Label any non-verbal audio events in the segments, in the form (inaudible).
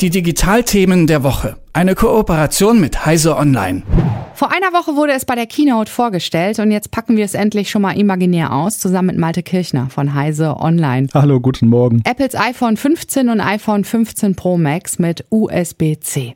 Die Digitalthemen der Woche. Eine Kooperation mit Heise Online. Vor einer Woche wurde es bei der Keynote vorgestellt und jetzt packen wir es endlich schon mal imaginär aus, zusammen mit Malte Kirchner von Heise Online. Hallo, guten Morgen. Apples iPhone 15 und iPhone 15 Pro Max mit USB-C.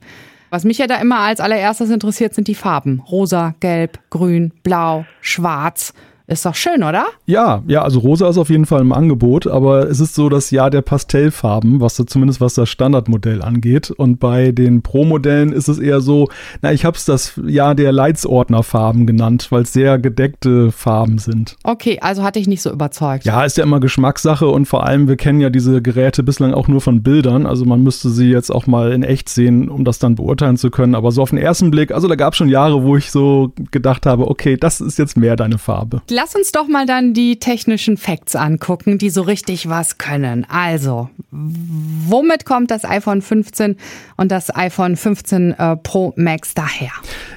Was mich ja da immer als allererstes interessiert, sind die Farben. Rosa, gelb, grün, blau, schwarz. Ist doch schön, oder? Ja, ja, also rosa ist auf jeden Fall im Angebot, aber es ist so das Jahr der Pastellfarben, was so, zumindest was das Standardmodell angeht. Und bei den Pro-Modellen ist es eher so, na, ich habe es das Jahr der Leitsordnerfarben genannt, weil es sehr gedeckte Farben sind. Okay, also hatte ich nicht so überzeugt. Ja, ist ja immer Geschmackssache und vor allem, wir kennen ja diese Geräte bislang auch nur von Bildern. Also man müsste sie jetzt auch mal in echt sehen, um das dann beurteilen zu können. Aber so auf den ersten Blick, also da gab es schon Jahre, wo ich so gedacht habe, okay, das ist jetzt mehr deine Farbe lass uns doch mal dann die technischen Facts angucken, die so richtig was können. Also, womit kommt das iPhone 15 und das iPhone 15 äh, Pro Max daher?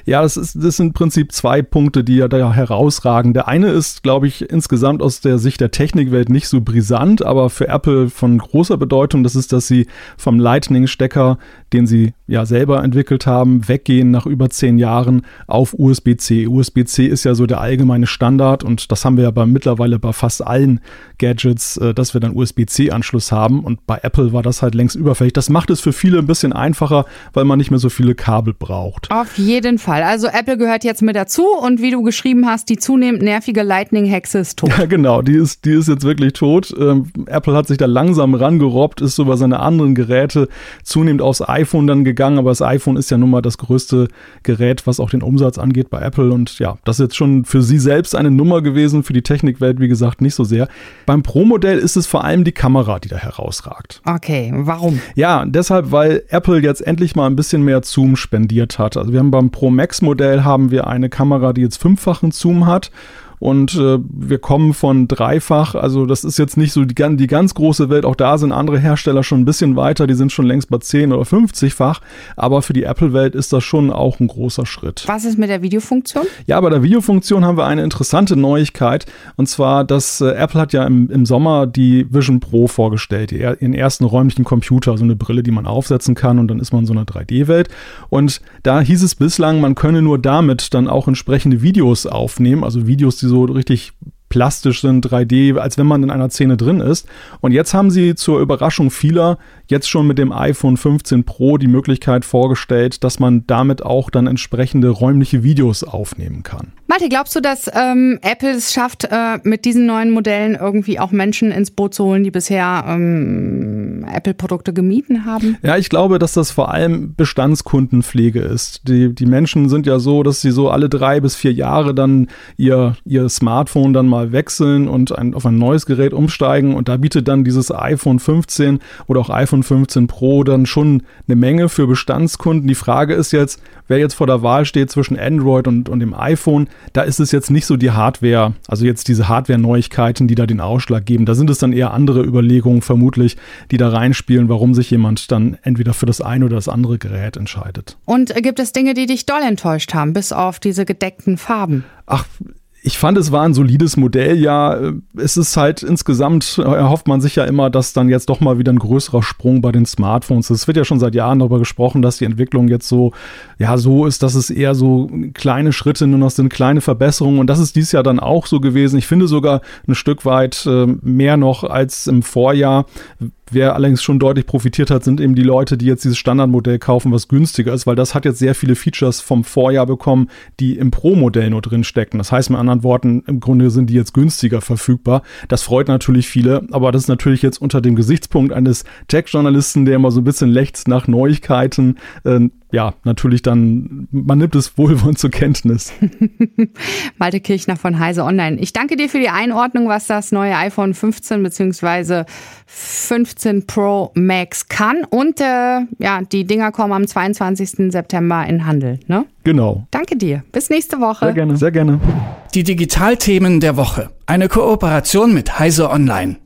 Ja, das, ist, das sind im Prinzip zwei Punkte, die ja da herausragen. Der eine ist, glaube ich, insgesamt aus der Sicht der Technikwelt nicht so brisant, aber für Apple von großer Bedeutung. Das ist, dass sie vom Lightning-Stecker, den sie ja selber entwickelt haben, weggehen nach über zehn Jahren auf USB-C. USB-C ist ja so der allgemeine Standard und und das haben wir ja bei, mittlerweile bei fast allen Gadgets, äh, dass wir dann USB-C-Anschluss haben. Und bei Apple war das halt längst überfällig. Das macht es für viele ein bisschen einfacher, weil man nicht mehr so viele Kabel braucht. Auf jeden Fall. Also Apple gehört jetzt mit dazu und wie du geschrieben hast, die zunehmend nervige Lightning-Hexe ist tot. (laughs) Ja, genau. Die ist, die ist jetzt wirklich tot. Ähm, Apple hat sich da langsam rangerobbt, ist über seine anderen Geräte zunehmend aufs iPhone dann gegangen. Aber das iPhone ist ja nun mal das größte Gerät, was auch den Umsatz angeht bei Apple. Und ja, das ist jetzt schon für sie selbst eine Nummer gewesen, für die Technikwelt, wie gesagt, nicht so sehr. Beim Pro-Modell ist es vor allem die Kamera, die da herausragt. Okay, warum? Ja, deshalb, weil Apple jetzt endlich mal ein bisschen mehr Zoom spendiert hat. Also wir haben beim Pro Max Modell haben wir eine Kamera, die jetzt fünffachen Zoom hat und äh, wir kommen von dreifach. Also das ist jetzt nicht so die, die, ganz große Welt. Auch da sind andere Hersteller schon ein bisschen weiter. Die sind schon längst bei 10 oder 50-fach. Aber für die Apple-Welt ist das schon auch ein großer Schritt. Was ist mit der Videofunktion? Ja, bei der Videofunktion haben wir eine interessante Neuigkeit. Und zwar, dass äh, Apple hat ja im, im Sommer die Vision Pro vorgestellt. Ihren ersten räumlichen Computer, so eine Brille, die man aufsetzen kann. Und dann ist man in so einer 3D-Welt. Und da hieß es bislang, man könne nur damit dann auch entsprechende Videos aufnehmen. Also Videos, die so so richtig plastisch sind, 3D, als wenn man in einer Szene drin ist. Und jetzt haben sie zur Überraschung vieler jetzt schon mit dem iPhone 15 Pro die Möglichkeit vorgestellt, dass man damit auch dann entsprechende räumliche Videos aufnehmen kann. Malte, glaubst du, dass ähm, Apple es schafft, äh, mit diesen neuen Modellen irgendwie auch Menschen ins Boot zu holen, die bisher ähm, Apple-Produkte gemieden haben? Ja, ich glaube, dass das vor allem Bestandskundenpflege ist. Die, die Menschen sind ja so, dass sie so alle drei bis vier Jahre dann ihr, ihr Smartphone dann mal wechseln und ein, auf ein neues Gerät umsteigen. Und da bietet dann dieses iPhone 15 oder auch iPhone 15 Pro dann schon eine Menge für Bestandskunden. Die Frage ist jetzt, wer jetzt vor der Wahl steht zwischen Android und, und dem iPhone, da ist es jetzt nicht so die Hardware, also jetzt diese Hardware-Neuigkeiten, die da den Ausschlag geben. Da sind es dann eher andere Überlegungen vermutlich, die da reinspielen, warum sich jemand dann entweder für das eine oder das andere Gerät entscheidet. Und gibt es Dinge, die dich doll enttäuscht haben, bis auf diese gedeckten Farben? Ach, ich fand, es war ein solides Modell, ja. Es ist halt insgesamt, erhofft man sich ja immer, dass dann jetzt doch mal wieder ein größerer Sprung bei den Smartphones ist. Es wird ja schon seit Jahren darüber gesprochen, dass die Entwicklung jetzt so, ja, so ist, dass es eher so kleine Schritte nur noch sind, kleine Verbesserungen. Und das ist dies Jahr dann auch so gewesen. Ich finde sogar ein Stück weit äh, mehr noch als im Vorjahr Wer allerdings schon deutlich profitiert hat, sind eben die Leute, die jetzt dieses Standardmodell kaufen, was günstiger ist, weil das hat jetzt sehr viele Features vom Vorjahr bekommen, die im Pro-Modell nur drin stecken. Das heißt mit anderen Worten, im Grunde sind die jetzt günstiger verfügbar. Das freut natürlich viele, aber das ist natürlich jetzt unter dem Gesichtspunkt eines Tech-Journalisten, der immer so ein bisschen lechzt nach Neuigkeiten, äh, ja, natürlich dann, man nimmt es wohlwollend (laughs) zur Kenntnis. (laughs) Malte Kirchner von Heise Online. Ich danke dir für die Einordnung, was das neue iPhone 15 bzw. 15 Pro Max kann. Und äh, ja, die Dinger kommen am 22. September in Handel. Ne? Genau. Danke dir. Bis nächste Woche. Sehr gerne. Sehr gerne. Die Digitalthemen der Woche. Eine Kooperation mit Heise Online.